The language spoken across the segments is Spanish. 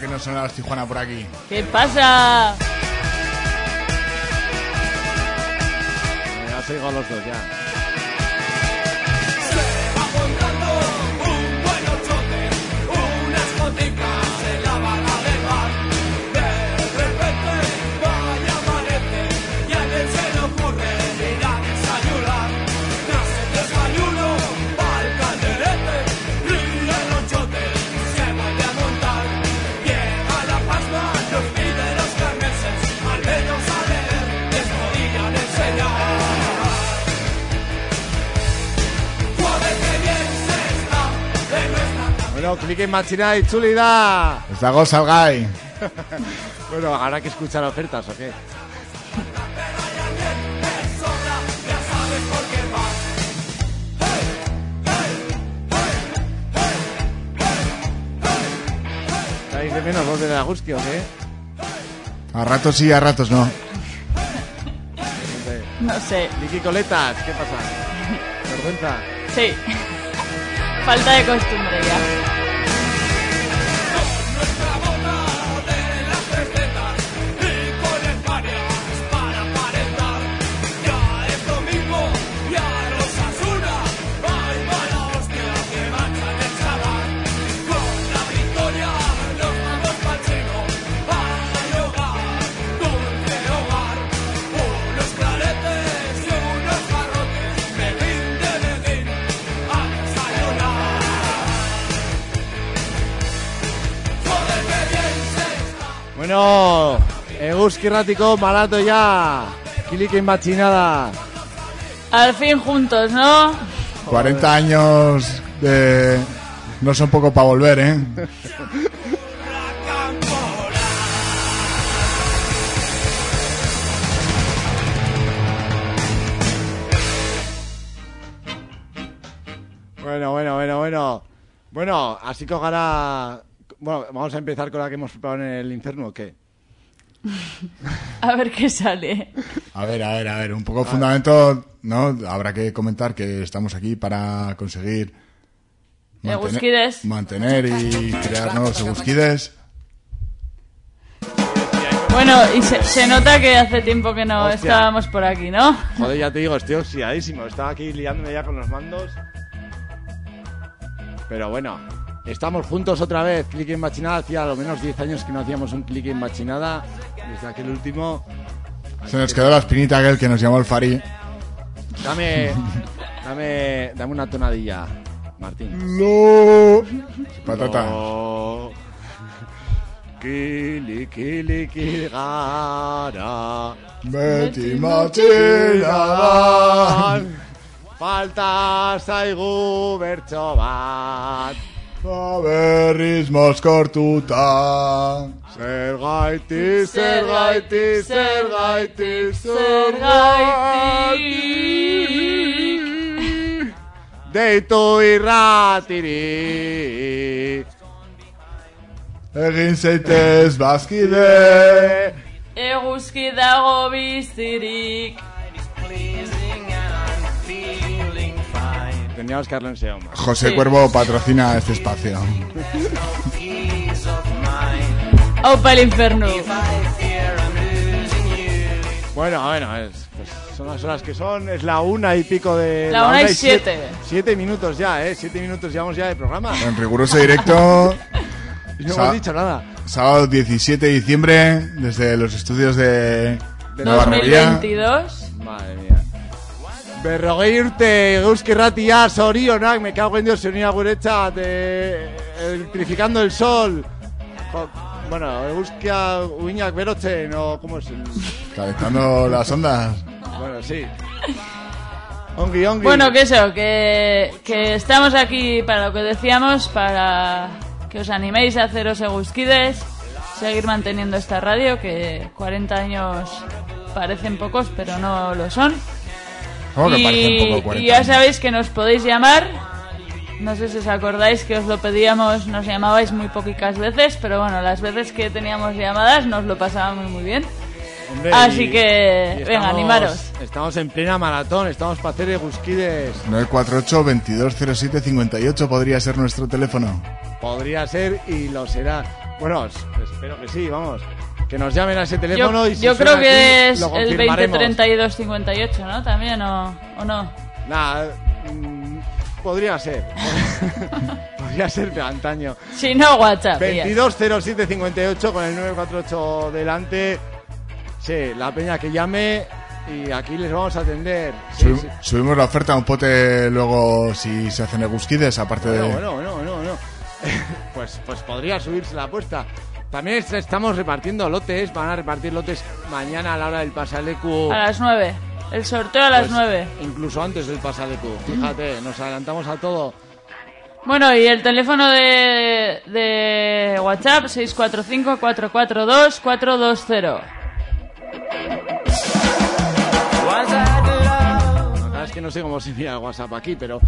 que no sonaba Tijuana por aquí? ¿Qué pasa? Ya sigo a los dos ya. Bueno, clic en machina y chulida. Ez dago salgai. Bueno, habrá que escuchar ofertas o qué. ¿Estáis de menos vos de la Agustio o qué? A ratos sí, a ratos no. No sé. Vicky Coletas, ¿qué pasa? ¿Vergüenza? Sí. Falta de costumbre ya. Bueno, Eguski Ratiko, malato ya. Kilikin machinada. Al fin juntos, ¿no? 40 años de... No son poco para volver, ¿eh? Bueno, bueno, bueno, bueno. Bueno, así que ahora... Bueno, vamos a empezar con la que hemos preparado en el infierno, ¿o qué? A ver qué sale. A ver, a ver, a ver, un poco fundamento, ¿no? Habrá que comentar que estamos aquí para conseguir Egusquides. mantener y crear nuevos egusquides. Bueno, y se, se nota que hace tiempo que no Hostia. estábamos por aquí, ¿no? Joder, ya te digo, estoy oxidadísimo. Estaba aquí liándome ya con los mandos. Pero bueno, estamos juntos otra vez. Click en machinada. Hacía lo menos 10 años que no hacíamos un click en machinada. Desde aquel último. Se nos quedó la espinita aquel que nos llamó el Fari. Dame, dame, dame una tonadilla, Martín. No. Patata. No. Kili, kili, kili, gara. Beti matxinadan. Falta zaigu bertso bat. Berriz mozkortuta. Zer gaiti, zer gaiti, zer gaiti, zer Zergaitik. Deitu irratiri. Egin zeitez bazkide. Eguzki dago bizirik. Teníamos que darle un SEO más. José Sí. Cuervo patrocina este espacio. Aupa el inferno. Bueno, bueno, es, pues son las horas que son. Es la una y pico de. La una y sie- siete. Siete minutos ya, ¿eh? Siete minutos llevamos ya de programa. En riguroso directo, Y no hemos dicho nada. sábado 17 de diciembre, desde los estudios de Nueva Rubia. 2022. Madre mía. Berrogei urte euski ratia zorionak, me cago en Dios, unía guretzat, eh, electrificando el sol. Jo, bueno, euskia uinak berotzen, o cómo es el... Calentando las ondas. Bueno, sí. Ongi, ongi. Bueno, que eso, que, que estamos aquí para lo que decíamos, para que os animéis a haceros egusquides, seguir manteniendo esta radio, que 40 años parecen pocos, pero no lo son. ¿Cómo que y, parece un poco 40 y ya años? sabéis que nos podéis llamar. No sé si os acordáis que os lo pedíamos, nos llamabais muy poquitas veces, pero bueno, las veces que teníamos llamadas nos lo pasábamos muy bien. Hombre, Así y- que, y venga, estamos- animaros. Estamos en plena maratón, estamos para hacer egusquides. 948 2207 58 podría ser nuestro teléfono. Podría ser y lo será. Bueno, es- espero que sí, vamos. Que nos llamen a ese teléfono Yo, y si yo creo que aquí, es el confirmaremos. 203258, ¿no? También, ¿o, o no? Nah, mm, podría ser. podría ser de antaño. Si no, WhatsApp. y ya. 220758 con el 948 delante. Sí, la peña que llame y aquí les vamos a atender. Sí, Sub- sí. Subimos la oferta, un pote luego si se hacen egusquides, aparte de... Bueno, bueno, bueno, bueno, bueno. pues, pues podría subirse la apuesta. También est- estamos repartiendo lotes, van a repartir lotes mañana a la hora del Pasalecu. A las 9. El sorteo a las pues, 9. Incluso antes del Pasalecu. Fíjate, nos adelantamos a todo. Bueno, y el teléfono de, de WhatsApp 645-442-420. La verdad es que no sé cómo se mira el WhatsApp aquí, pero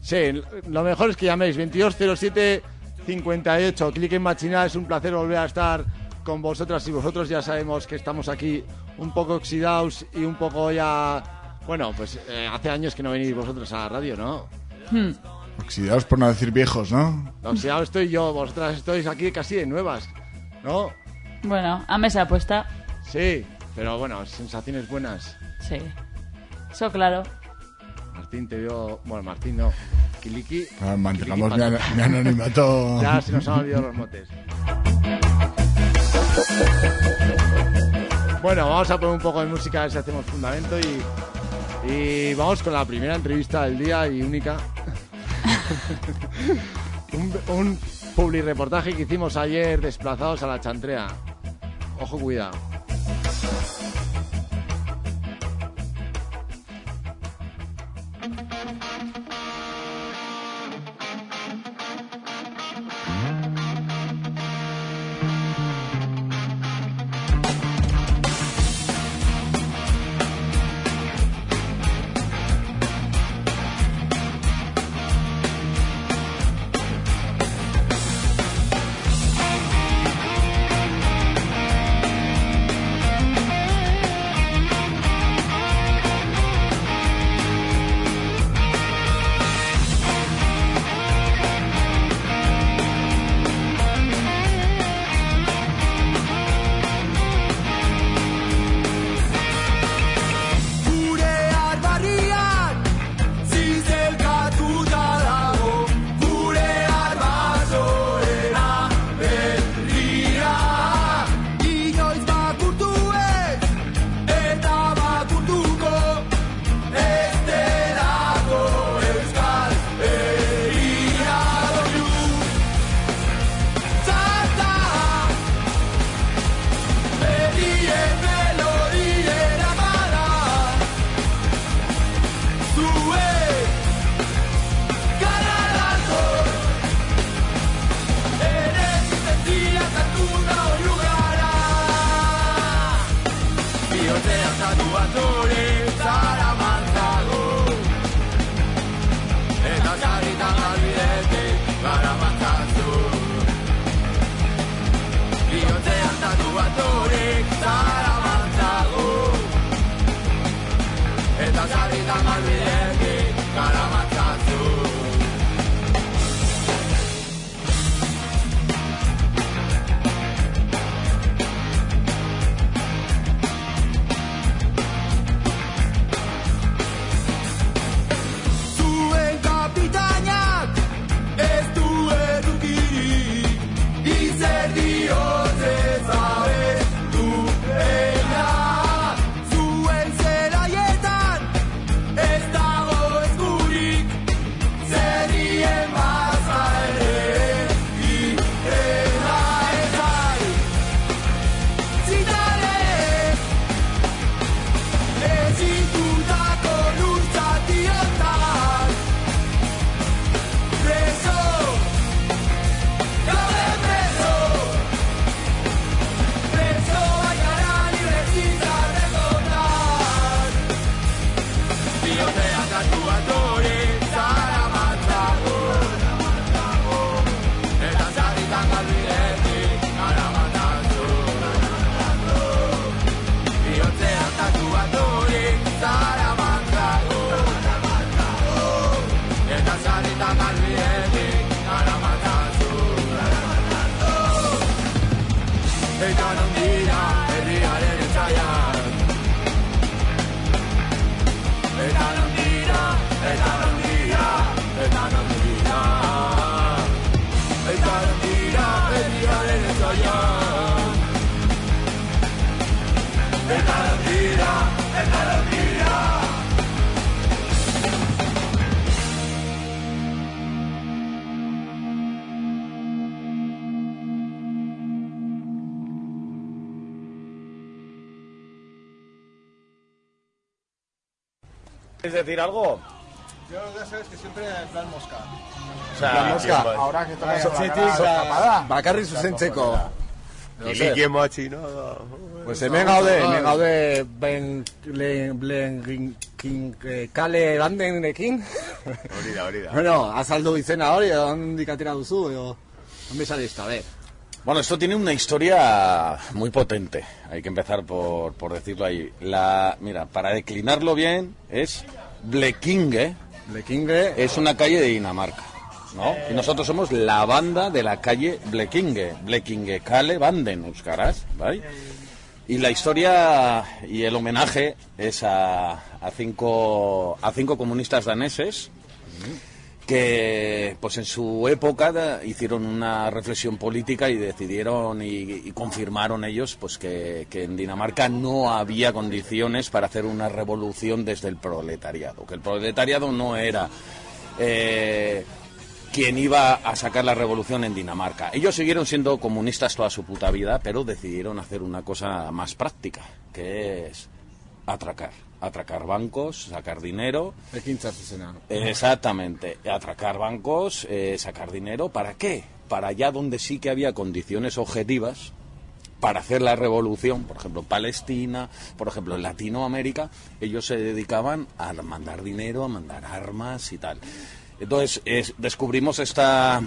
sí, lo mejor es que llaméis 2207 58. Clic en Machina, es un placer volver a estar con vosotras y vosotros ya sabemos que estamos aquí un poco oxidados y un poco ya... Bueno, pues eh, hace años que no venís vosotros a la radio, ¿no? Hmm. Oxidados por no decir viejos, ¿no? Oxidado estoy yo, vosotras estáis aquí casi de nuevas, ¿no? Bueno, a mesa puesta. Sí, pero bueno, sensaciones buenas. Sí. Eso claro. Martín te veo... Bueno, Martín no. Kiliki. Ah, Mantengamos mi, mi anonimato. Ya se nos han olvidado los motes. Bueno, vamos a poner un poco de música a ver si hacemos fundamento y, y vamos con la primera entrevista del día y única. un, un reportaje que hicimos ayer desplazados a la chantrea. Ojo, cuidado. da tua dor. ¿Quieres decir algo? Yo ya sabes que siempre en plan mosca. O sea, Mosca, ¿quién va- ahora que trae Zortzitik, tapada. bakarri zuzentzeko. Ilikien motxi, no? Pues hemen gaude, hemen gaude ben, len, blen, gin, kin, eh, kale bandenekin. Hori da, hori da. bueno, azaldu izena hori, ondik atera duzu, edo... Onde saliste, a ver. Bueno, esto tiene una historia muy potente. Hay que empezar por, por decirlo ahí. La, mira, para declinarlo bien, es Blekinge, Blekinge, es una calle de Dinamarca. ¿no? Y nosotros somos la banda de la calle Blekinge, Blekinge Kale Banden, Euskaraz, ¿vale? Y la historia y el homenaje es a, a cinco, a cinco comunistas daneses que pues en su época hicieron una reflexión política y decidieron y, confirmaron ellos pues que, que en Dinamarca no había condiciones para hacer una revolución desde el proletariado, que el proletariado no era eh, quien iba a sacar la revolución en Dinamarca. Ellos siguieron siendo comunistas toda su puta vida, pero decidieron hacer una cosa más práctica, que es atracar, atracar bancos, sacar dinero. Exactamente, atracar bancos, eh, sacar dinero, ¿para qué? Para allá donde sí que había condiciones objetivas para hacer la revolución, por ejemplo, Palestina, por ejemplo, en Latinoamérica, ellos se dedicaban a mandar dinero, a mandar armas y tal. Entonces, es- descubrimos esta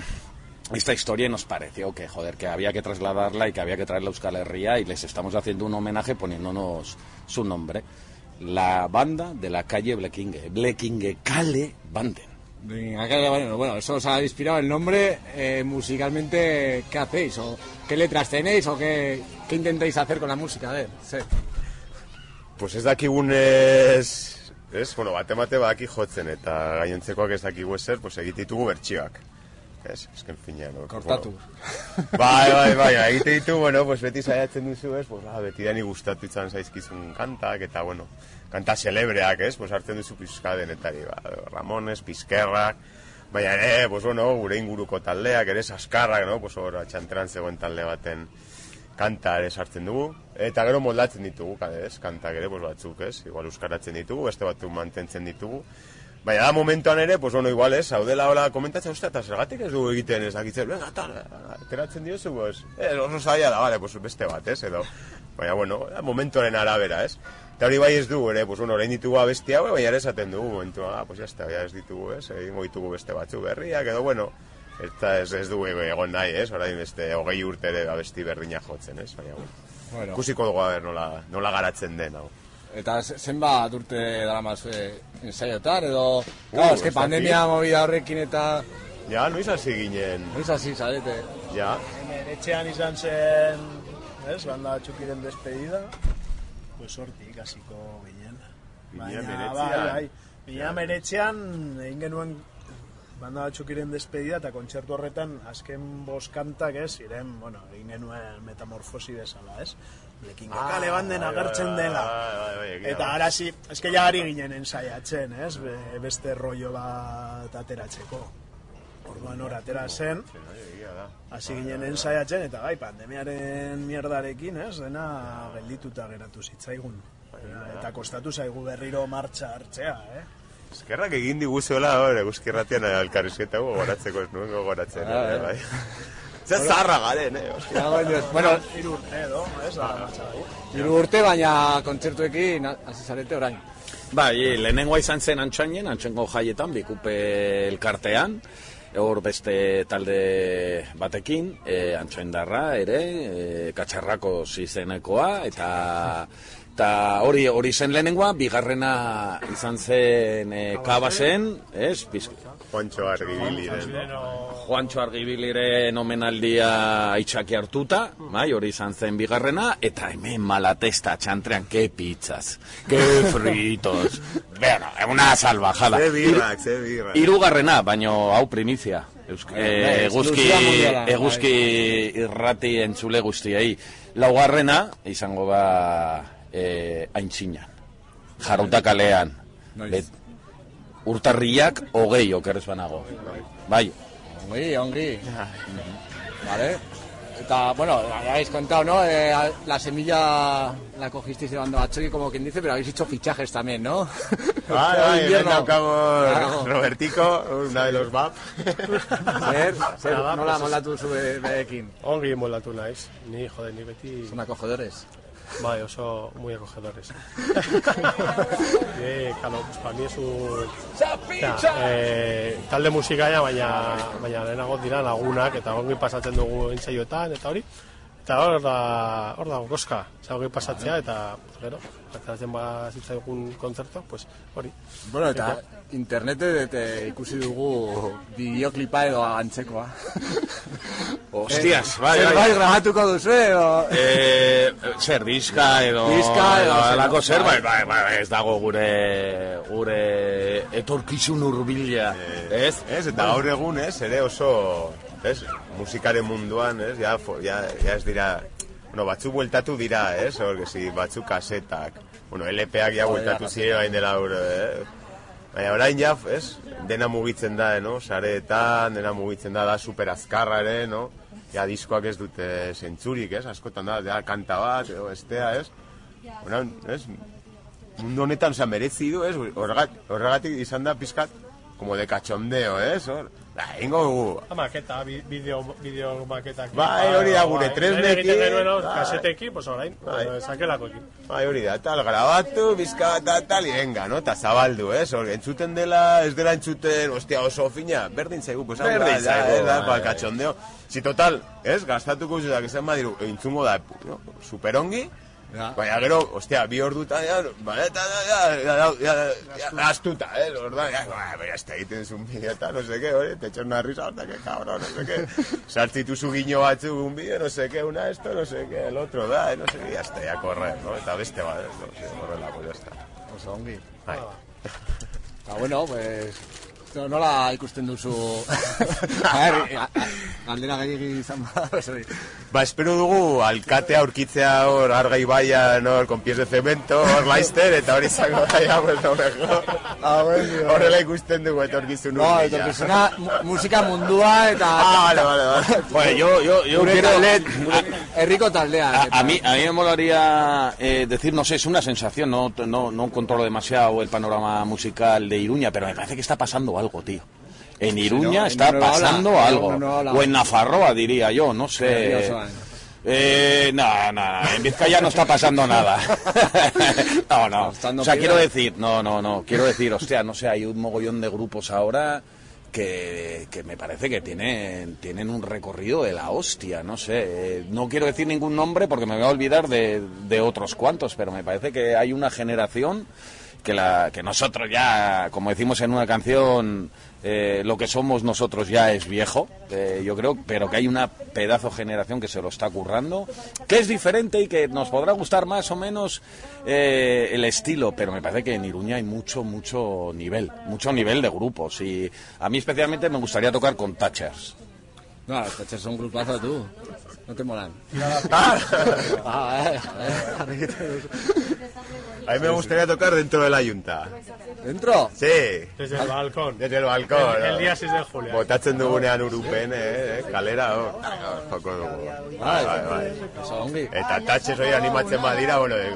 esta historia y nos pareció que joder que había que trasladarla y que había que traerla a Euskal Herria y les estamos haciendo un homenaje poniéndonos su nombre la banda de la calle Blekinge Blekinge Kale Banden bueno, eso os ha inspirado el nombre eh, musicalmente. ¿Qué hacéis? ¿O qué letras tenéis? ¿O qué, qué intentáis hacer con la música? A ver, sí. Pues ez dakigunez... Ez, bueno, bate bate badaki jotzen eta gainontzekoak ez dakigu ezer, pues egite ditugu bertsioak. Ez, esken finean. no? Kortatu. Bueno, bai, bai, bai, egite ditu, bueno, pues beti saiatzen duzu, ez, pues, ah, beti dani gustatu izan zaizkizun kantak, eta, bueno, kanta celebreak, ez, pues hartzen duzu pizka denetari, ba, Ramones, Pizkerrak, baina ere, pues, bueno, gure inguruko taldeak, ere, saskarrak, no, pues, hor, txanteran zegoen talde baten kanta ere sartzen dugu, eta gero moldatzen ditugu, ez, kantak ere, pues, batzuk, ez, igual euskaratzen ditugu, beste batzuk mantentzen ditugu, Baina da momentuan ere, pues bueno, igual ez, hau dela hola komentatzen, ostia, eta zergatik ez dugu egiten ez dakitzen, venga, tal, ateratzen diozu, pues, eh, oso zaila da, vale, pues beste bat, ez, edo, baina, bueno, da momentuaren arabera, ez, eta hori bai ez dugu ere, pues bueno, orain ditugu abesti hau, baina ere esaten dugu, momentua, ah, pues ya está, ya ez ditugu, ez, egingo ditugu beste batzu berriak, edo, bueno, eta ez, ez dugu egon nahi, ez, orain beste hogei urte ere abesti berdina jotzen, ez, baina, bueno, Bueno. ikusiko dugu, a ber, nola, nola garatzen den, hau. Eta ze- zenbat urte dara maz eh, ensaiotar, edo... Claro, ez eske pandemia movida horrekin eta... Ja, noiz hasi ginen, Noiz hasi, zarete. ja, Etxean izan zen, ez, banda txukiren despedida, pues hortik hasiko ginen. Ginen bai, bai, Baina meretzean egin genuen banda txukiren despedida eta kontzertu horretan azken boskantak ez, ziren, bueno, egin genuen metamorfosi bezala, ez? Lekin kale banden bai, agertzen bai, dela. bai, Eta da. ara zi, eske ja ari ginen ensaiatzen, ez? Be- beste rollo bat ateratzeko. Orduan hor atera zen, hasi ginen ensaiatzen, eta bai, pandemiaren mierdarekin, ez? Dena geldituta geratu zitzaigun. Eta kostatu zaigu berriro martxa hartzea, eh? Eskerrak egin diguzuela, hor, eguzkirratian alkarrizketa gu goratzeko ez nuen gogoratzen. Ah, eh, eh. bai. Zer zarra garen, eh? ostia. bueno, Hiru urte edo, ez? Bai. hiru urte, baina kontzertuekin hasi zarete orain. Bai, lehenengoa izan zen antxainen, antxengo jaietan, bikupe elkartean, hor beste talde batekin, e, antxoindarra ere, e, katxarrako zizenekoa, eta Ta hori hori zen lehenengoa, bigarrena izan zen e, kabasen, ez? Biz, Juancho argibiliren. Juancho Argibiliren omenaldia itxaki hartuta, bai, hori izan zen bigarrena, eta hemen malatesta txantrean, ke pizzas, ke fritos, bueno, una salvajada. Ze birrak, ze birrak. Hirugarrena, baino hau primizia. Eusk, eh, eguzki, bai. eguzki irrati entzule guztiei. Laugarrena, izango ba, eh, aintzinan. Jarauta kalean. Noiz. Urtarriak hogei okerrez banago. Bai, Ongi, ongi. Vale. Eta, bueno, habéis contado, ¿no? Eh, la semilla la cogisteis llevando a Chucky, como quien dice, pero habéis hecho fichajes también, ¿no? Todo bai, hemen invierno. daukago Claro. Robertico, una de los BAP. Zer, zer, Nada, nola pues moldatu zu be- berekin? Ongi moldatu naiz. Ni, jode, ni beti... Son acogedores. Bai, oso muy acogedores. eh, claro, pues para mí es un... Osea, eh, talde musikaia, baina, baina lehenago dira lagunak, eta ongi pasatzen dugu entzaioetan, eta hori. Eta hor da, hor da, goska, ongi pasatzea, eta, pues, gero, ateratzen ba zitzaigun kontzertu, pues, hori. Bueno, eta internetet eh, ikusi dugu bideoklipa edo antzekoa. Hostias, bai, Zer bai. bai grabatuko duzu, edo... Eh, zer, diska edo... Diska edo Alako zer, bai, bai. bai, bai, ez dago gure... Gure etorkizun urbila, ez? Ez, eta gaur egun, ez, ere oso, ez, musikaren munduan, ez, ja, fo, ja, ja ez dira, bueno, batzuk bueltatu dira, ez, hor, si, batzuk kasetak, bueno, LPak ja bueltatu ziren hain dela hor, eh? Baina orain ja, ez, dena mugitzen da, no, sareetan, dena mugitzen da, da super azkarra ere, no, ja diskoak ez dute zentzurik, ez, askotan da, ja, kanta bat, edo estea, ez, bueno, ez, mundu honetan, oza, merezi du, ez, horregat, horregatik izan da pizkat, como de cachondeo, ez, hor, da, ingo dugu, Ah, maketa, bi- bideo, bideo maketak. Bai, hori da gure Bai, tresnekin, egiten genuen bai. kasetekin, pues orain, Bai. eh, sakelakoekin. Bai, hori da, tal, grabatu, bizka eta tal, y venga, no? Ta zabaldu, ez? Hor, entzuten dela, ez dela entzuten, ostia, oso fina, berdin zaigu, pues, Berdin zaigu, ez da, bai, ba, kachondeo. Si total, ez, gastatuko zutak esan badiru, entzungo da, no? superongi. Baina gero, ostia, bi hor dut, ba, eta da, ja, ja, ja, ja, ja, astuta, eh, lor da, ba, baina ez da egiten zuen bide, eta no seke, hori, te txon narri salta, que cabrón, no seke, saltzitu zu guiño batzu un bide, no seke, una esto, no seke, el otro, da, eh, no seke, ya está, ya corre, no, eta beste, ba, no, horrela, pues ya está. Osa, ongi. Ba, bueno, pues, no- Nola ikusten duzu... a ver, a- a- galdera gehiagi izan bada, pues hori. Ba, espero dugu alkatea aurkitzea hor arga ibaian hor con pies de cemento, hor laizter, eta hori izango daia, pues, no mejor. Ah, bueno. Horrela ikusten dugu etorkizun No, hurbila. etorkizuna mu- musika mundua eta... Ah, vale, vale, vale. Bueno, yo, yo, yo quiero... talde, gure herriko taldea. A, a mí, a mí me molaría eh, decir, no sé, es una sensación, no, no, no controlo demasiado el panorama musical de Iruña, pero me parece que está pasando algo, tío. En Iruña está Ola, pasando algo. Ola. O en Nafarroa, diría yo, no sé. Eh. Eh, no, no, en Vizcaya no está pasando nada. no, no. O sea, quiero decir, no, no, no, quiero decir, hostia, no sé, hay un mogollón de grupos ahora que, que me parece que tienen, tienen un recorrido de la hostia, no sé. Eh, No quiero decir ningún nombre porque me voy a olvidar de, de otros cuantos, pero me parece que hay una generación que, la, que nosotros ya, como decimos en una canción, eh, lo que somos nosotros ya es viejo, eh, yo creo, pero que hay una pedazo generación que se lo está currando, que es diferente y que nos podrá gustar más o menos eh, el estilo, pero me parece que en Iruña hay mucho, mucho nivel, mucho nivel de grupos y a mí especialmente me gustaría tocar con Thatchers. No, los son un grupazo, tú. No te molan. Ah, eh, eh. a mí me gustaría tocar dentro de la yunta. ¿Dentro? Sí, Desde el balcón. desde el balcón. El, día 6 de julio. Botatzen dugunean urupen, eh, eh, kalera. Hor, joko dugu. Bai, bai, bai. Eta tatxez hori animatzen badira, bueno, de,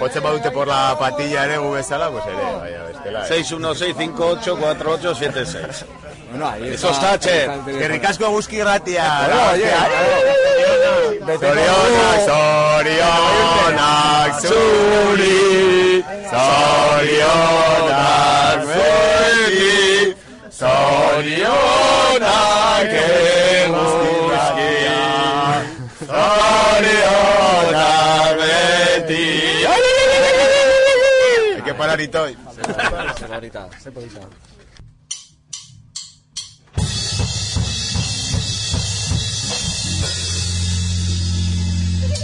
jotzen badute por la patilla ere gu bezala, pues ere, baina bestela. eh. 616584876. Bueno, ahí está. Eso está, che. Que ricasco a Busqui Gratia. Zorionak, zorionak, zuri, zorionak, zuri, zorionak, eguzki, zorionak, beti. Eke parar itoi. Zerarita, zerarita.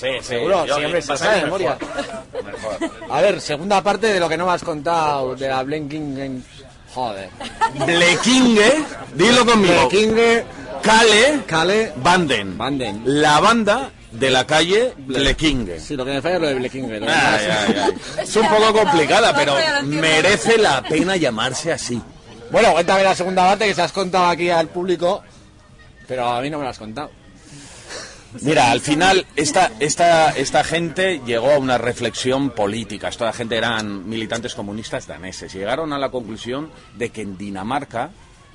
Sí, sí, Seguro, yo- siempre se sabe de memoria. mejor. A ver, segunda parte de lo que no me has contado de la Blinking. Joder. Blekinge, dilo conmigo. Blekinge, Kale, Kale, Banden. Banden. La banda de la calle Blekinge. Sí, lo que me falla es lo de Blekinge. lo Ay, demás- ay, ay. Es un poco complicada, pero merece la pena llamarse así. Bueno, cuéntame la segunda parte que se has contado aquí al público, pero a mí no me la has contado. Mira, al final esta, esta, esta gente llegó a una reflexión política. Esta gente eran militantes comunistas daneses. Llegaron a la conclusión de que en Dinamarca...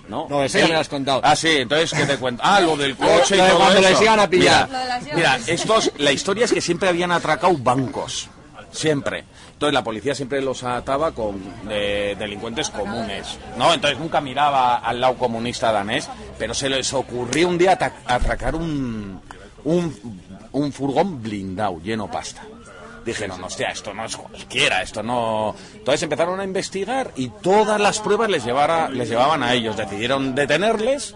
No, No, eso ya me lo has contado. Ah, sí, entonces, ¿qué te cuento? Ah, lo del coche Lo y de todo cuando eso. les iban a pillar. Lo de las Mira, estos, la historia es que siempre habían atracado bancos. Siempre. Entonces la policía siempre los ataba con eh, delincuentes comunes, ¿no? Entonces nunca miraba al lado comunista danés, pero se les ocurrió un día atracar un, un, un furgón blindado, lleno pasta. Dijeron, hostia, esto no es cualquiera, esto no... Entonces empezaron a investigar y todas las pruebas les, llevara, les llevaban a ellos. Decidieron detenerles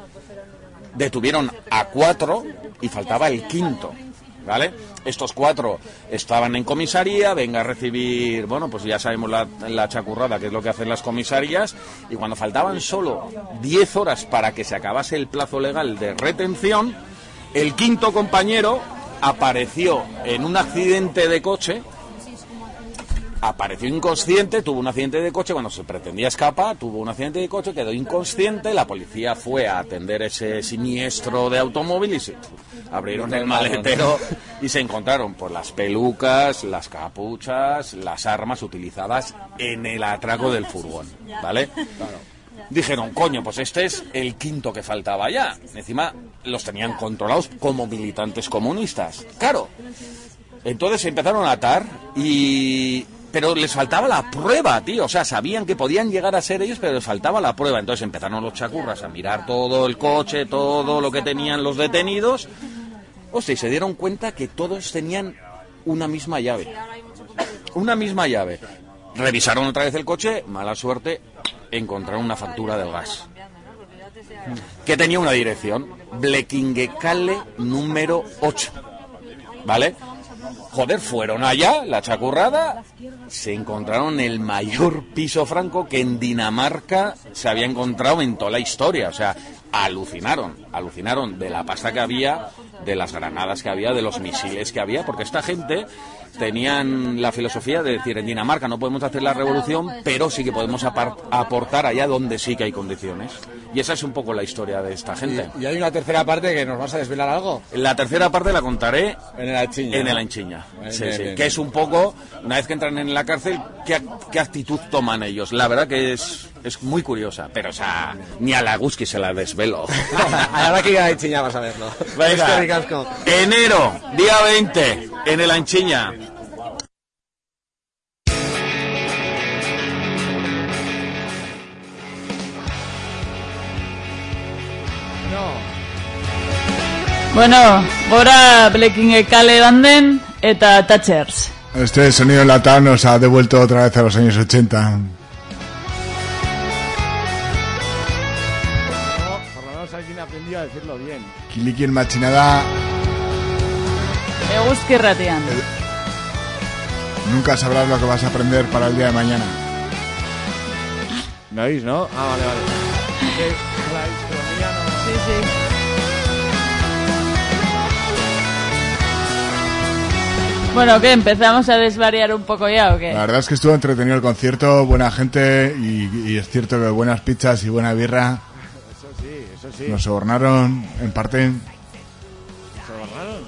detuvieron a cuatro y faltaba el quinto, ¿vale? Estos cuatro estaban en comisaría, venga a recibir, bueno, pues ya sabemos la, la chacurrada, que es lo que hacen las comisarías, y cuando faltaban solo 10 horas para que se acabase el plazo legal de retención, el quinto compañero apareció en un accidente de coche. Apareció inconsciente, tuvo un accidente de coche. Cuando se pretendía escapar, tuvo un accidente de coche, quedó inconsciente, la policía fue a atender ese siniestro de automóvil y se abrieron el maletero y se encontraron pues las pelucas, las capuchas, las armas utilizadas en el atraco del furgón, ¿vale? Dijeron, coño, pues este es el quinto que faltaba ya. Encima los tenían controlados como militantes comunistas. Claro, entonces empezaron a atar y... Pero les faltaba la prueba, tío. O sea, sabían que podían llegar a ser ellos, pero les faltaba la prueba. Entonces empezaron los chacurras a mirar todo el coche, todo lo que tenían los detenidos. Hostia, y se dieron cuenta que todos tenían una misma llave. Una misma llave. Revisaron otra vez el coche, mala suerte, encontraron una factura del gas. Que tenía una dirección. Blequinguecale número 8. ¿Vale? Joder, fueron allá, la chacurrada, se encontraron el mayor piso franco que en Dinamarca se había encontrado en toda la historia. O sea, alucinaron, alucinaron de la pasta que había, de las granadas que había, de los misiles que había, porque esta gente tenían la filosofía de decir en Dinamarca no podemos hacer la revolución, pero sí que podemos aportar allá donde sí que hay condiciones. Y esa es un poco la historia de esta gente. Y hay una tercera parte que nos vas a desvelar algo. La tercera parte la contaré En el Anchiña. en el Anchiña. Sí, bien, sí, bien. Que es un poco, una vez que entran en la cárcel, ¿qué, qué actitud toman ellos? La verdad que es, es muy curiosa, pero o sea, ni a la Guski se la desvelo. Ahora que ir a Anchiña vas a verlo. Venga, enero, día 20, en el Anchiña. Bueno, gora Blekingekale banden eta Thatchers. Este sonido enlatado nos ha devuelto otra vez a los años 80. No, por lo menos alguien aprendió a decirlo bien. Kiliki en machinada, Eguzki ratian. nunca sabrás lo que vas a aprender para el día de mañana. ¿Me oís, no? Ah, vale, vale. Sí, sí. Bueno, ¿qué? ¿Empezamos a desvariar un poco ya o qué? La verdad es que estuvo entretenido el concierto, buena gente y, y es cierto que buenas pizzas y buena birra Eso sí, eso sí. nos sobornaron en parte. ¿Se borraron?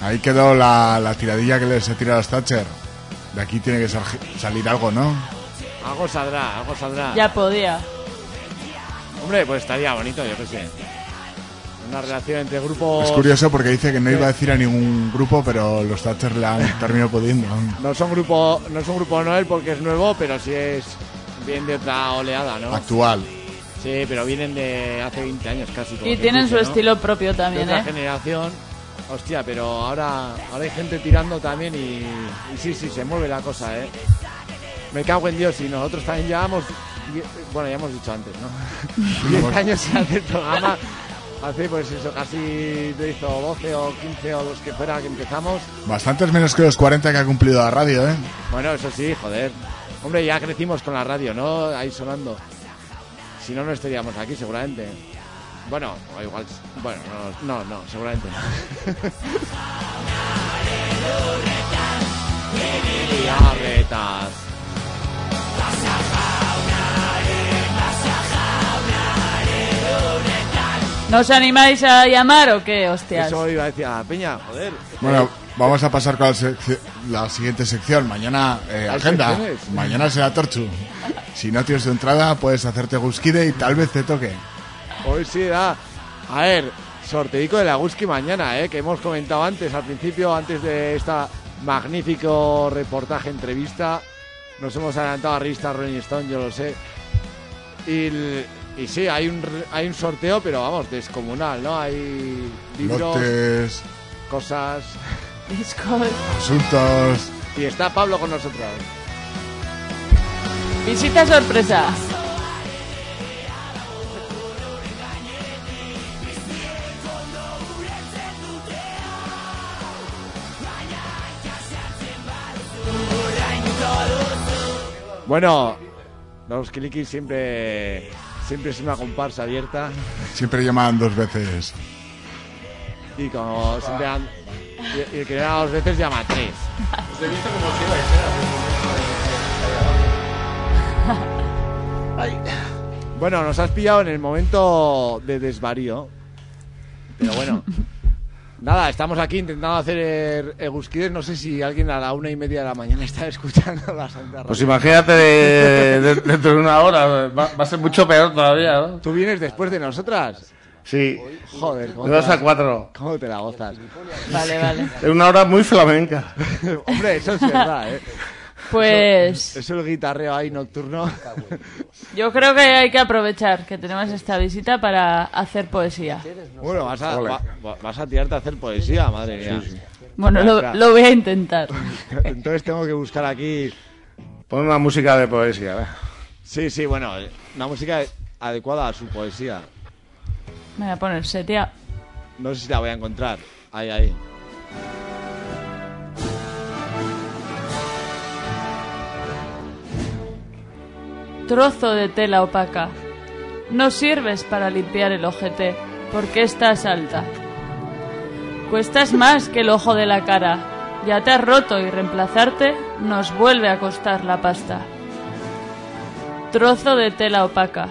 Ahí quedó la, la tiradilla que les he tirado a los Thatcher. De aquí tiene que sal- salir algo, ¿no? Algo saldrá, algo saldrá. Ya podía. Hombre, pues estaría bonito, yo qué sé. Una relación entre grupos... Es curioso porque dice que no iba a decir a ningún grupo, pero los Thatcher le han terminado pudiendo. No son grupo, no es un grupo Noel porque es nuevo, pero sí es bien de otra oleada, ¿no? Actual. Sí, pero vienen de hace 20 años casi. Y tienen dice, su ¿no? estilo propio De también, otra ¿eh? generación. Hostia, pero ahora, ahora hay gente tirando también y, y sí, sí, se mueve la cosa, ¿eh? Me cago en Dios y nosotros también llevamos, bueno, ya hemos dicho antes, ¿no? 10 años sin hacer programa. Hace pues eso, casi te hizo 12 o 15 o los que fuera que empezamos. Bastantes menos que los 40 que ha cumplido la radio, ¿eh? Bueno, eso sí, joder. Hombre, ya crecimos con la radio, ¿no? Ahí sonando. Si no, no estaríamos aquí, seguramente. Bueno, o igual. Bueno, no, no, no seguramente no. Arretas. ¿No os animáis a llamar o qué, hostias? Eso iba a decir a Peña, joder. Bueno, vamos a pasar con la, sec- la siguiente sección. Mañana, eh, ¿Hay agenda. secciones? Mañana será Torchu. Si no tienes tu entrada, puedes hacerte Guskide y tal vez te toque. Hoy sí da. A ver, sorteico de la Guski mañana, ¿eh? Que hemos comentado antes, al principio, antes de esta magnífico reportaje, entrevista. Nos hemos adelantado a revista Rolling Stone, yo lo sé. Y, el- y sí, hay un, hay un sorteo, pero vamos, descomunal, ¿no? Hay libros, Lotes, cosas. Discos. asuntos. Y está Pablo con nosotros. Visita sorpresa. Bueno, los Kilikis siempre, siempre es una comparsa abierta. Siempre llaman dos veces. Y como siempre han- Y, y el que llama dos veces llama tres. Os he visto como si ibais, Bueno, nos has pillado en el momento de desvarío. Pero bueno. Nada, estamos aquí intentando hacer Egusquides. No sé si alguien a la una y media de la mañana está escuchando la Santa Radio. Pues imagínate de- de- dentro de una hora, va, va a ser mucho peor todavía, ¿no? ¿Tú vienes después de nosotras? Sí, Joder, ¿cómo de te dos la- a cuatro. ¿Cómo te la gozas? Vale, vale. Es una hora muy flamenca. Hombre, eso es verdad, ¿eh? Pues Eso el guitarreo ahí nocturno. yo creo que hay que aprovechar que tenemos esta visita para hacer poesía. Bueno, vas a, va- va- vas a tirarte a hacer poesía, madre mía. Bueno, lo, lo voy a intentar. Entonces tengo que buscar aquí. Pon una música de poesía, ¿eh? Sí, sí, bueno, eh, una música adecuada a su poesía. Me voy a poner setia. No sé si la voy a encontrar. Ahí, ahí. Trozo de tela opaca. No sirves para limpiar el ojete, porque estás alta. Cuestas más que el ojo de la cara. Ya te has roto y reemplazarte nos vuelve a costar la pasta. Trozo de tela opaca,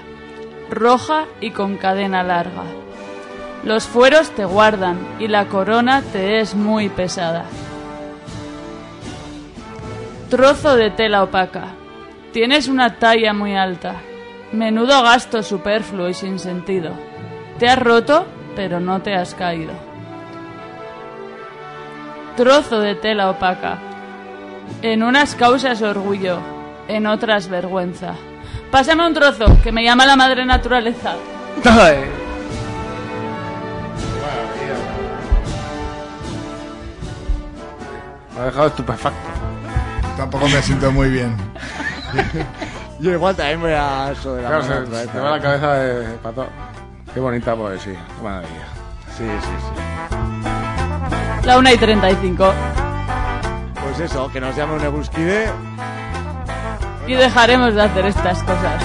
roja y con cadena larga. Los fueros te guardan y la corona te es muy pesada. Trozo de tela opaca. Tienes una talla muy alta. Menudo gasto superfluo y sin sentido. Te has roto, pero no te has caído. Trozo de tela opaca. En unas causas orgullo, en otras vergüenza. Pásame un trozo, que me llama la madre naturaleza. Me ha dejado estupefacto. Tampoco me siento muy bien. Yo igual también voy a eso de la Claro, mano se, otra vez, se te va la cabeza de pato. Qué bonita poesía, qué maravilla. Sí, sí, sí. La 1 y 35. Pues eso, que nos llame un Ebusquide. Y dejaremos de hacer estas cosas.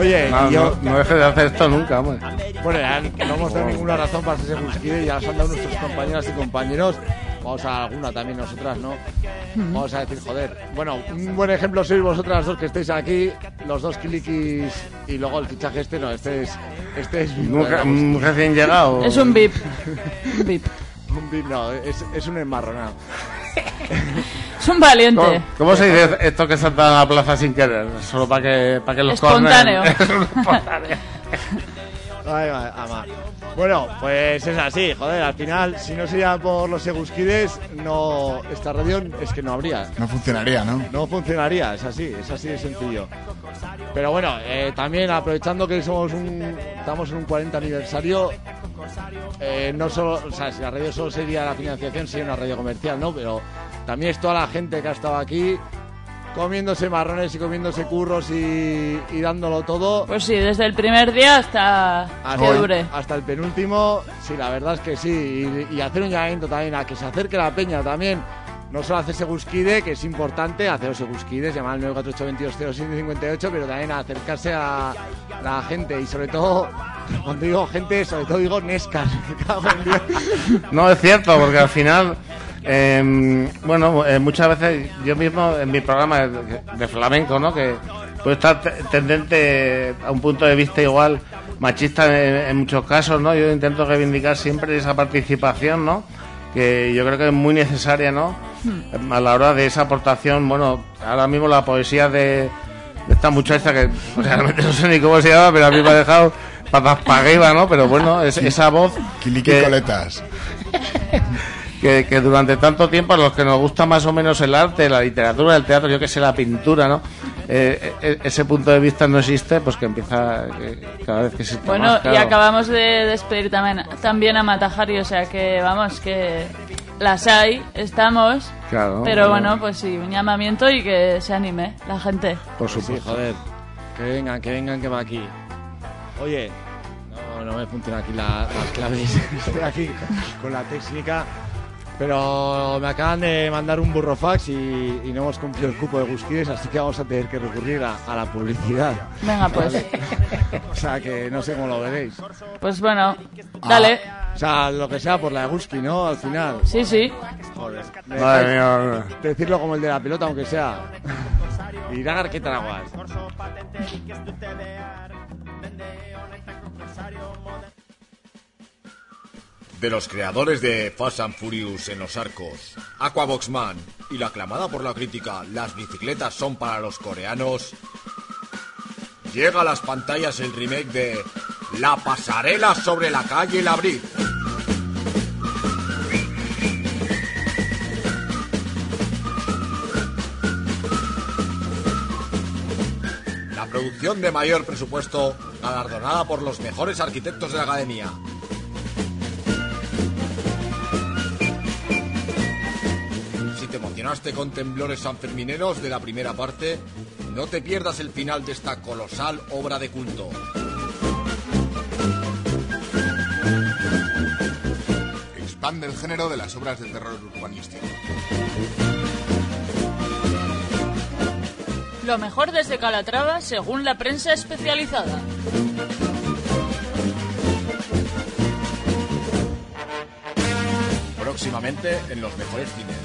Oye, No, yo, no, no dejes de hacer esto nunca, hombre. bueno, ya no hemos dado ninguna razón para ser Ebusquide, ya nos han dado nuestros compañeras y compañeros. Vamos a alguna también nosotras, ¿no? Vamos a decir, joder. Bueno, un buen ejemplo sois vosotras dos que estáis aquí, los dos kilikis y luego el fichaje este, no, este es. Este es. Un recién llegado. Es un VIP. Un VIP. Un bip, no, es, es un enmarronado. Es un valiente. ¿Cómo, cómo se dice esto que salta a la plaza sin querer? Solo para que, para que los Espontáneo. Es un espontáneo. Ay, ama. Bueno, pues es así, joder, al final, si no sería por los Egusquides, no, esta radio es que no habría. No funcionaría, ¿no? No funcionaría, es así, es así de sencillo. Pero bueno, eh, también aprovechando que somos un, estamos en un 40 aniversario, eh, no solo, o sea, si la radio solo sería la financiación, sería una radio comercial, ¿no? Pero también es toda la gente que ha estado aquí comiéndose marrones y comiéndose curros y, y dándolo todo. Pues sí, desde el primer día hasta que Hasta- dure. Hasta el penúltimo, sí, la verdad es que sí. Y, y hacer un llamamiento también a que se acerque la peña también. No solo hacerse Gusquide, que es importante, haceros Gusquides, llamar al 948-220758, pero también a acercarse a la gente y sobre todo, cuando digo gente, sobre todo digo Nescas. me cago en Dios. No, es cierto, porque al final, eh, bueno, eh, muchas veces yo mismo en mi programa de, de flamenco, ¿no? Que puede estar te- tendente a un punto de vista igual machista en, en muchos casos, ¿no? Yo intento reivindicar siempre esa participación, ¿no? Que yo creo que es muy necesaria, ¿no? A la hora de esa aportación, bueno, ahora mismo la poesía de, de esta muchacha que realmente no sé ni cómo se llama, pero a mí me ha dejado patas para arriba, ¿no? Pero bueno, es, esa voz Quiliqui que- coletas. que, que durante tanto tiempo a los que nos gusta más o menos el arte, la literatura, el teatro, yo que sé, la pintura, ¿no? Eh, eh, ese punto de vista no existe, pues que empieza eh, cada vez que existe Bueno, más, y claro. acabamos de despedir también, también a Matajari, o sea que vamos, que las hay, estamos, Claro, pero bueno. bueno, pues sí, un llamamiento y que se anime la gente. Por Sí, supuesto. joder. Que vengan, que vengan, que va aquí. Oye, no, no me funcionan aquí la- las claves. Estoy aquí con la técnica. Pero me acaban de mandar un burrofax y, y no hemos cumplido el cupo de Gusquides, así que vamos a tener que recurrir a, a la publicidad. Venga, pues, O sea que no sé cómo lo veréis. pues bueno, dale. O sea, lo que sea por la Eguski, ¿no? Al final. Sí, sí. Joder. Madre mía. Decirlo como el de la pelota, aunque sea. Iragar que traguas. De los creadores de Fast and Furious en los arcos, Aquaboxman y la aclamada por la crítica Las bicicletas son para los coreanos, llega a las pantallas el remake de La pasarela sobre la calle Labrid. La producción de mayor presupuesto galardonada por los mejores arquitectos de la academia. Emocionaste con temblores sanfermineros de la primera parte, no te pierdas el final de esta colosal obra de culto. Expande el género de las obras de terror urbanístico. Lo mejor desde Calatrava según la prensa especializada. Próximamente en los mejores cines.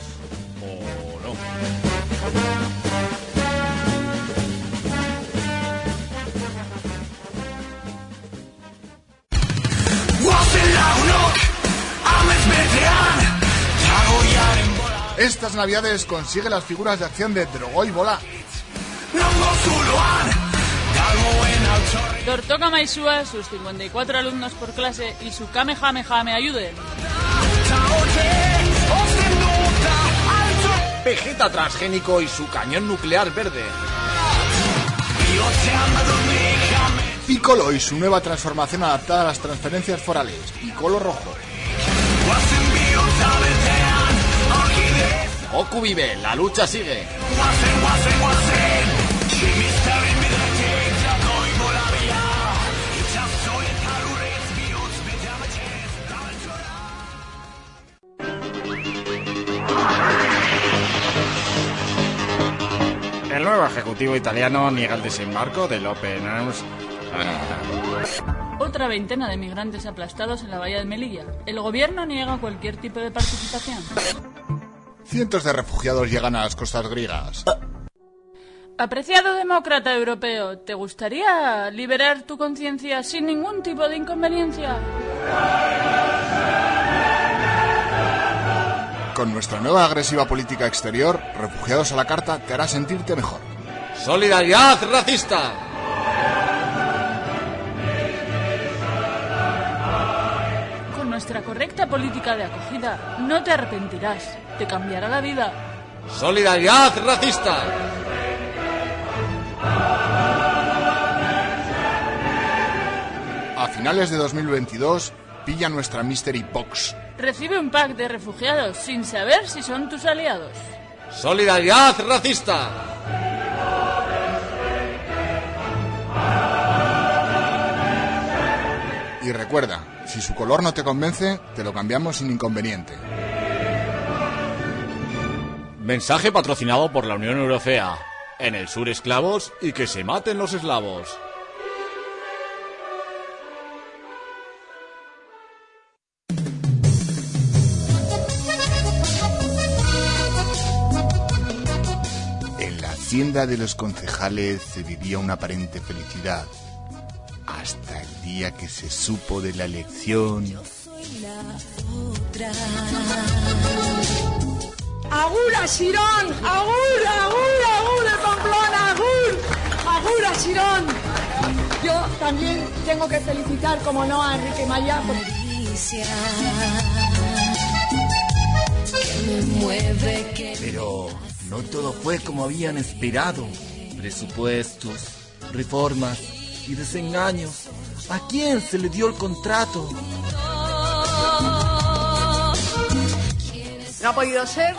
Estas navidades consigue las figuras de acción de Drogoy Bola. Tortoka Maisua, sus 54 alumnos por clase y su Kamehameha me ayuden. Vegeta transgénico y su cañón nuclear verde. Piccolo y su nueva transformación adaptada a las transferencias forales. Piccolo rojo. Goku vive, la lucha sigue. El nuevo ejecutivo italiano niega el desembarco del Open Arms. Otra veintena de migrantes aplastados en la bahía de Melilla. El gobierno niega cualquier tipo de participación. Cientos de refugiados llegan a las costas griegas. Apreciado demócrata europeo, ¿te gustaría liberar tu conciencia sin ningún tipo de inconveniencia? Con nuestra nueva agresiva política exterior, Refugiados a la Carta te hará sentirte mejor. ¡Solidaridad racista! Con nuestra correcta política de acogida, no te arrepentirás. Te cambiará la vida. ¡Solidaridad racista! A finales de 2022, pilla nuestra Mystery Box. Recibe un pack de refugiados sin saber si son tus aliados. ¡Solidaridad racista! Y recuerda, si su color no te convence, te lo cambiamos sin inconveniente. Mensaje patrocinado por la Unión Europea. En el sur esclavos y que se maten los eslavos. Hacienda de los concejales se vivía una aparente felicidad. Hasta el día que se supo de la elección. ¡Agur a Sirón! ¡Agur, agur, agur de Pamplona! ¡Agur! ¡Agur a Sirón! Yo también tengo que felicitar, como no, a Enrique Maya. por- Pero no todo fue como habían esperado. Presupuestos, reformas y desengaños. ¿A quién se le dio el contrato? No ha podido ser,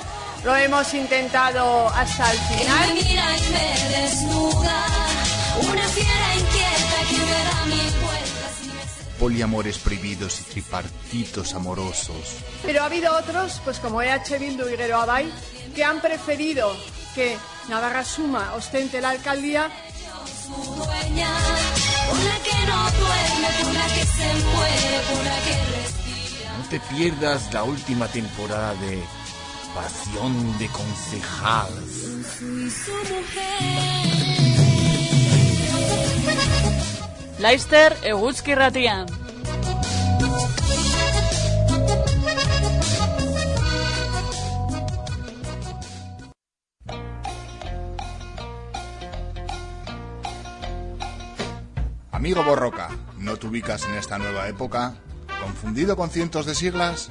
lo hemos intentado hasta el final. mira y me desnuda, una fiera inquieta que me da mil vueltas y me Poliamores prohibidos y tripartitos amorosos. Pero ha habido otros, pues como EH Bildu y Guero Abay, que han preferido que Navarra Suma ostente la alcaldía. No te pierdas la última temporada de Pasión de Concejals. Leicester Eguzki Ratian. Amigo Borroca, ¿no te ubicas en esta nueva época? ¿Confundido con cientos de siglas?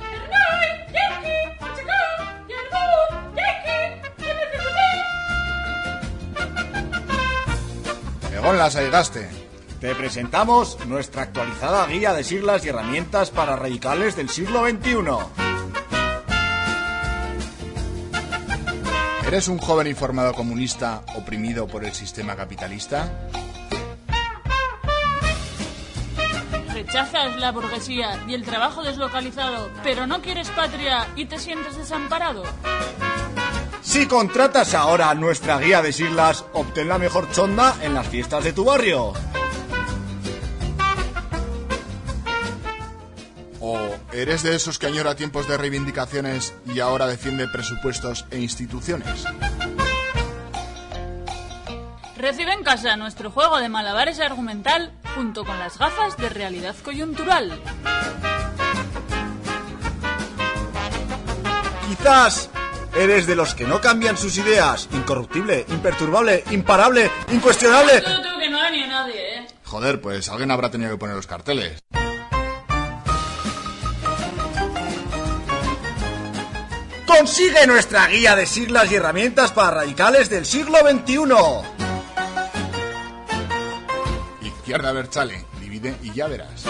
Egón las aigaste. Te presentamos nuestra actualizada guía de siglas y herramientas para radicales del siglo XXI. ¿Eres un joven informado comunista oprimido por el sistema capitalista? Rechazas la burguesía y el trabajo deslocalizado, pero no quieres patria y te sientes desamparado. Si contratas ahora nuestra guía de siglas, obtén la mejor chonda en las fiestas de tu barrio. ¿O eres de esos que añora tiempos de reivindicaciones y ahora defiende presupuestos e instituciones? Recibe en casa nuestro juego de malabares argumental junto con las gafas de realidad coyuntural. Quizás eres de los que no cambian sus ideas. Incorruptible, imperturbable, imparable, incuestionable. Yo creo que no hay ni nadie, ¿eh? Joder, pues alguien habrá tenido que poner los carteles. Consigue nuestra guía de siglas y herramientas para radicales del siglo XXI. Izquierda Berchale, divide y ya verás.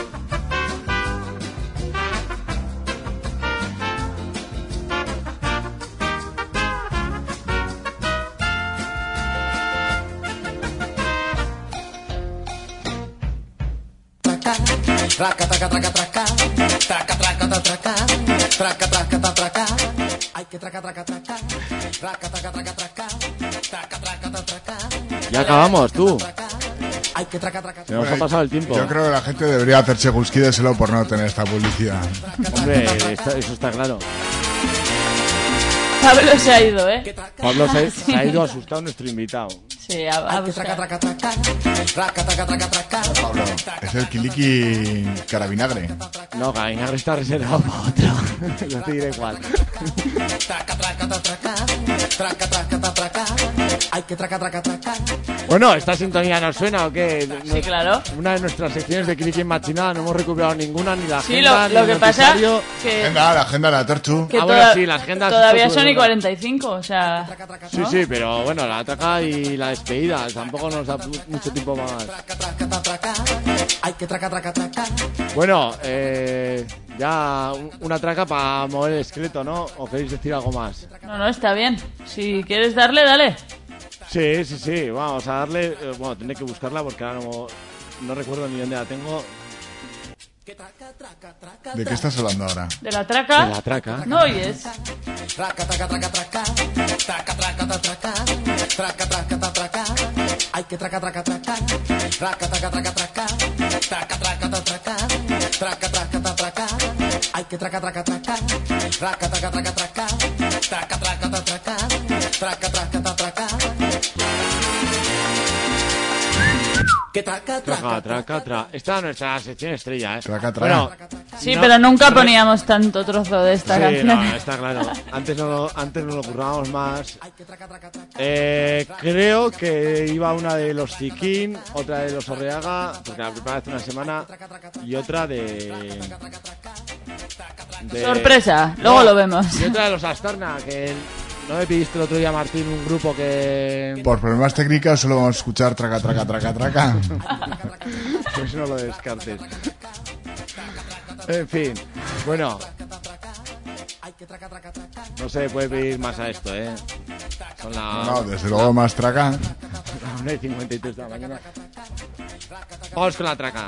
Traca, traca, traca, traca, traca, traca, traca, traca, traca, traca, traca, traca. Ay, que traca, traca, traca, traca, traca, traca, traca, traca, traca, traca, traca. Ya acabamos, tú. Ay, que traca, traca, Se nos ha pasado el tiempo. Yo creo que la gente debería hacerse gusquídeselo por no tener esta publicidad. Hombre, está- eso está claro. Pablo se ha ido, ¿eh? Pablo se, se ha ido asustado nuestro invitado. Sí, a, a. Pablo, es el Kiliki Carabinagre. No, Gainagre está reservado para otro. no te diré cuál. Traca, traca, traca, traca, traca, traca. Ay, que traca, traca, traca. Bueno, ¿esta sintonía nos suena o qué? Sí, claro. Una de nuestras secciones de Kiliki Machinada no hemos recuperado ninguna, ni la Sí, agenda, lo, lo ni que el pasa que, Agenda, la agenda de la Torchu. que Ah, bueno, sí, las agendas todavía son y sube, ¿verdad? 45, o sea... Sí, ¿no? sí, pero bueno, la atraca y la despedida tampoco nos da mucho tiempo más. Que traca, traca, traca. Bueno, eh, ya un- una traca para mover el esqueleto, ¿no? ¿O queréis decir algo más? No, no, está bien. Si quieres darle, dale. Sí, sí, sí, vamos a darle. eh, bueno, tendré que buscarla porque ahora no, no recuerdo ni dónde la tengo. ¿De qué estás hablando ahora? De la traca. De la traca. No oyes. Traca, traca, traca, traca. Traca, traca, traca, traca. Traca, traca, traca, traca. Ay, que traca, traca, traca. Traca, traca, traca, traca. Traca, traca, traca, traca. Traca, traca, traca, traca. Ay, que traca, traca, traca. Traca, traca, traca, traca. Traca, traca, traca, traca. Traca, traca, traca, traca. Que traca, Traca, traca, traca. Esta es nuestra sección estrella, ¿eh? Traca, traca. Bueno, Sí, no- pero nunca poníamos tanto trozo de esta Sí, canción. no, está claro. Antes no, lo- antes nos lo currábamos más. Eh, creo que iba una de los Ziquín, otra de los Orreaga, porque la preparé hace una semana, y otra de... de- Sorpresa, luego lo vemos. Y otra de los Astorna, que no me pidiste el otro día, Martín, un grupo que... Por problemas técnicos solo vamos a escuchar traca, traca, traca, traca. Pues no lo descartes. En fin, bueno. No se puede pedir más a esto, ¿eh? Son. No, desde luego más traca. las 1 y 53 de la mañana. Vamos con la traca.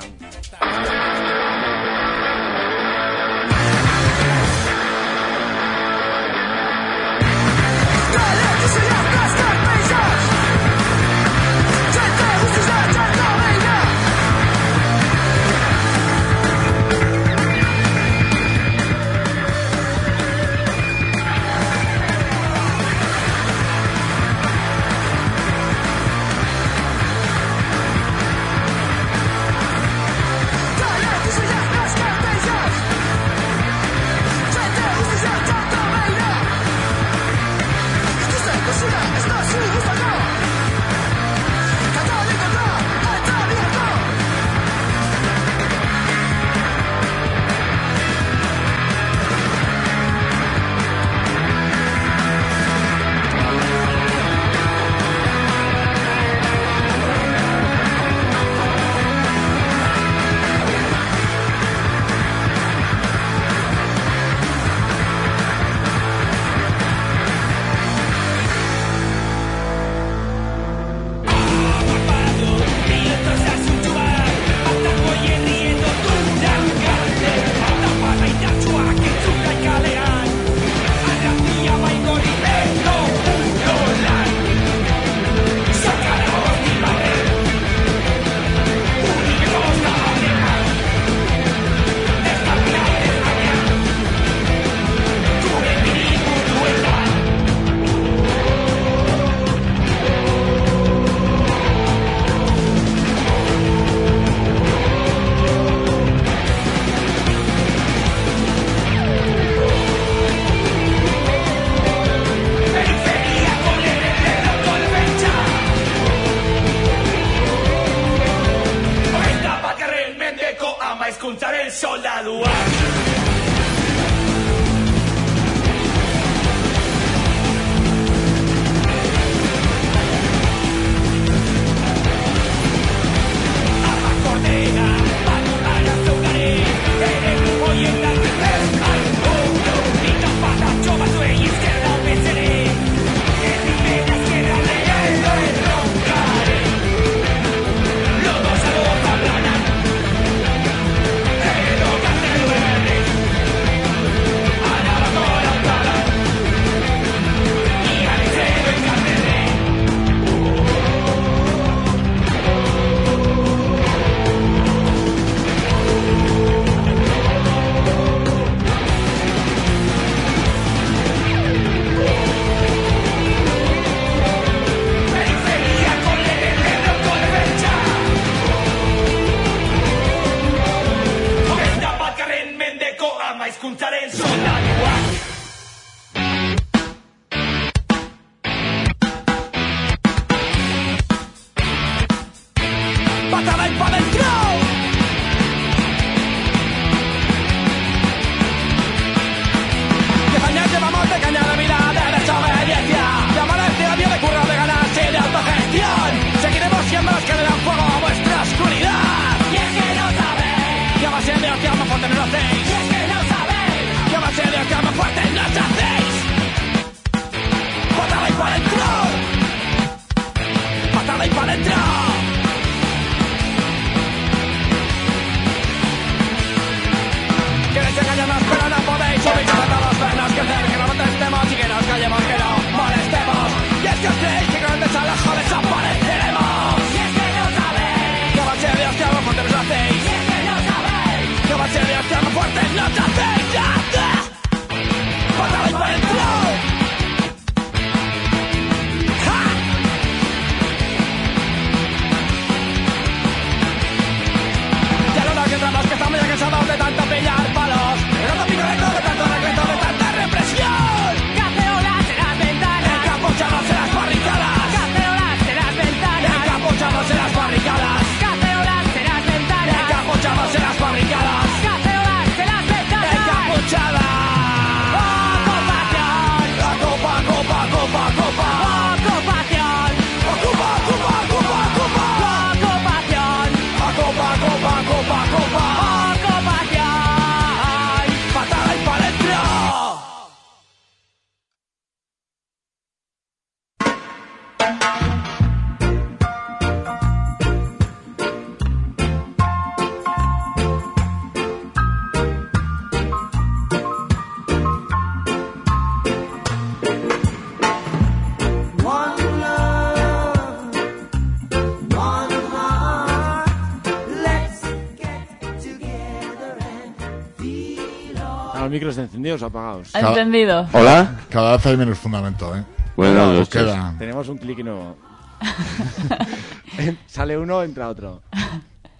Micros encendidos o apagados? Entendido. Hola. Cada vez hay menos fundamento, ¿eh? Os noches. queda. Tenemos un clic nuevo. Sale uno, entra otro.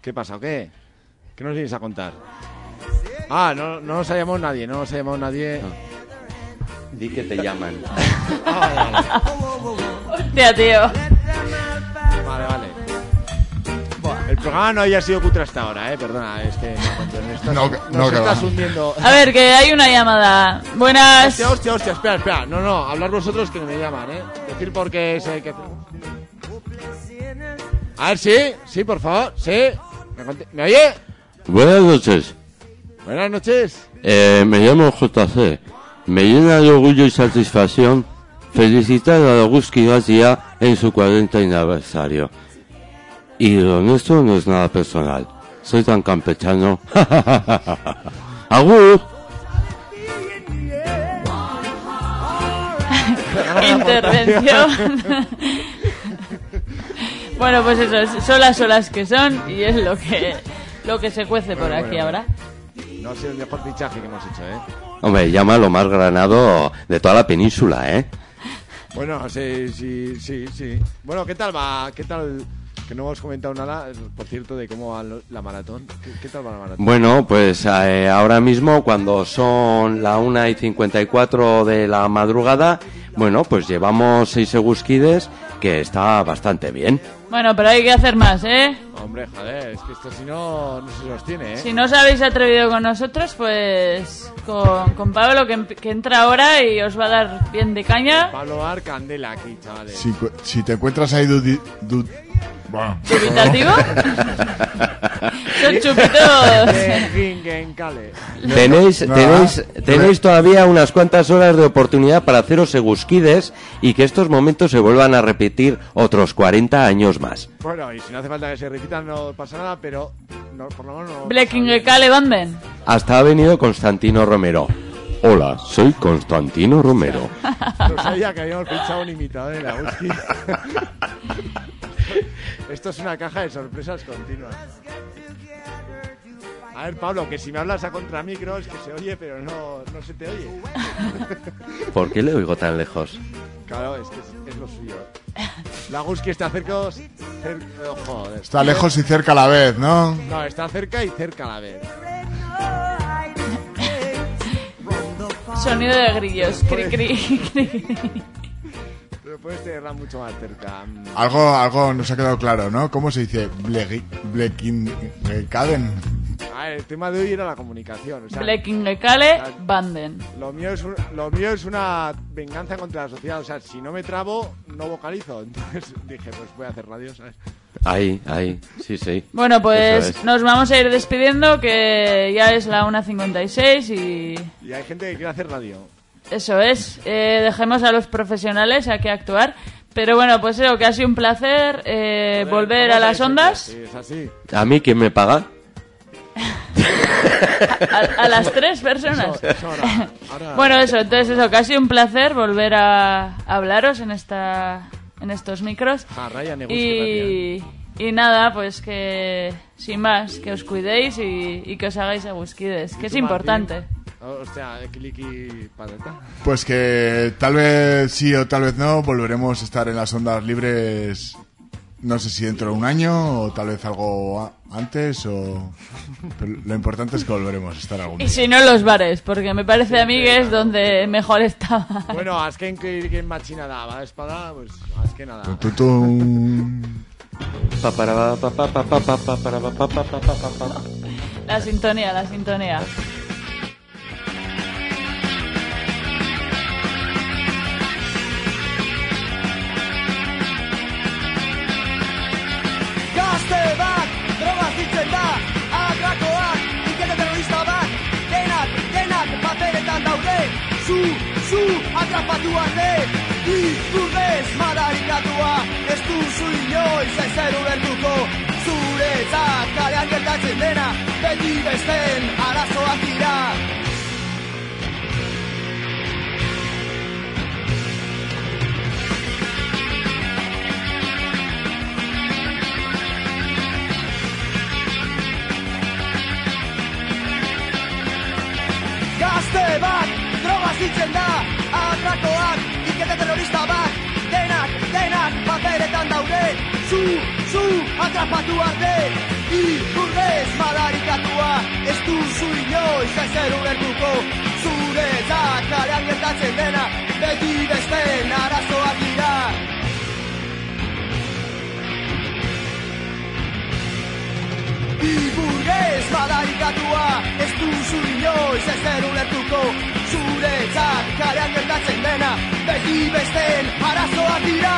¿Qué pasa o qué? ¿Qué nos vienes a contar? Ah, no, no nos ha llamado nadie, no nos ha llamado nadie. Di que te llaman. Hostia, tío. Vale, vale. El programa no haya sido cutre hasta ahora, eh, perdona, es que no, estás, No, nos estás hundiendo. A ver, que hay una llamada. Buenas. Hostia, hostia, hostia, espera, espera. No, no, hablar vosotros que me llaman, ¿eh? Decir por qué sé que... A ver, sí, sí, por favor, sí. ¿Me, conte- ¿me oye? Buenas noches. Buenas noches. Eh, me llamo JC. Me llena de orgullo y satisfacción felicitar a Roguski García en su 40 aniversario. Y lo nuestro no es nada personal. Soy tan campechano. ¡Agur! Intervención. bueno, pues eso, son las olas que son y es lo que lo que se cuece por Bueno, aquí bueno, ahora. No ha sido el mejor fichaje que hemos hecho, ¿eh? Hombre, llama lo más granado de toda la península, ¿eh? Bueno, sí, sí, sí, sí. Bueno, ¿qué tal va? ¿Qué tal? Que no hemos comentado nada, por cierto, de cómo va la maratón. ¿Qué, qué tal va la maratón? Bueno, pues eh, ahora mismo cuando son la 1 y 54 de la madrugada, bueno, pues llevamos seis segusquides que está bastante bien. Bueno, pero hay que hacer más, ¿eh? Hombre, joder, es que esto si no, no se sostiene, ¿eh? Si no os habéis atrevido con nosotros, pues con, con Pablo que, que entra ahora y os va a dar bien de caña. Pablo Bar, candela aquí, chavales. Si, si te encuentras ahí dudi- du- bueno. ¿Dubitativo? Son chupitos. Tenéis, tenéis, tenéis todavía unas cuantas horas de oportunidad para haceros segusquides y que estos momentos se vuelvan a repetir otros 40 años más. Bueno, y si no hace falta que se repitan, no pasa nada, pero no, por lo menos no. Bleckingekale Banden. Hasta ha venido Constantino Romero. Hola, soy Constantino Romero. No sabía que habíamos fichado un imitador en la whisky. Esto es una caja de sorpresas continuas. A ver, Pablo, que si me hablas a contramicro es que se oye, pero no, no se te oye. ¿Por qué le oigo tan lejos? Claro, es que es, es lo suyo. La whisky está cerca. cer- oh, joder. Está lejos y cerca a la vez, ¿no? No, está cerca y cerca a la vez. Sonido de grillos. Cri, cri, cri. Pero puedes tenerla mucho más cerca. Algo, algo nos ha quedado claro, ¿no? ¿Cómo se dice? Blegi- Blekingegaden. A ver, el tema de hoy era la comunicación. O sea, Bleckingekale Banden. Lo mío, es un- lo mío es una venganza contra la sociedad. O sea, si no me trabo, no vocalizo. Entonces dije, pues voy a hacer radio, ¿sabes? Ahí, ahí, sí, sí. Bueno, Eso pues es. nos vamos a ir despidiendo, que ya es la 1.56 y Y hay gente que quiere hacer radio. Eso es. Eh, dejemos a los profesionales a que actuar. Pero bueno, pues eso, que ha sido un placer eh, volver a las ondas. Sí, es así. ¿A mí quién me paga? A, a las tres personas. Eso- eso ahora- ahora- bueno, eso, entonces eso, que ha sido un placer volver a, a hablaros en esta en estos micros. Ah, Ryan, y, y nada, pues que sin más, que os cuidéis y, y que os hagáis agusquides, que es importante. Martín? Oh, Hostia, clicky patata. Pues que tal vez sí o tal vez no, volveremos a estar en las ondas libres, no sé si dentro de un año o tal vez algo a- antes o... pero lo importante es que volveremos a estar algún Y día. si no los bares, porque me parece a mí que es donde mejor estaba. Bueno, azken que que machina da, ba, espada, pues azken nada. Tutum. Pa, para, pa, pa, atrapatu arte, ikurdez madarikatua, ez duzu inoiz ezer ulertuko, zuretzat kalean gertatzen dena, beti besten arazoak dira. Gazte zitzen da Atrakoak, ikete terrorista bat Denak, denak, paperetan daude. Zu, zu, atrapatu arte Ipurdez madarikatua Ez duzu inoiz ezer ulertuko. Zure kalean gertatzen dena Beti besten arazoak dira. Iburgez madarikatua Ez duzu inoiz ezer ulertuko Zuretzat kalean gertatzen dena Beti besten arazoak dira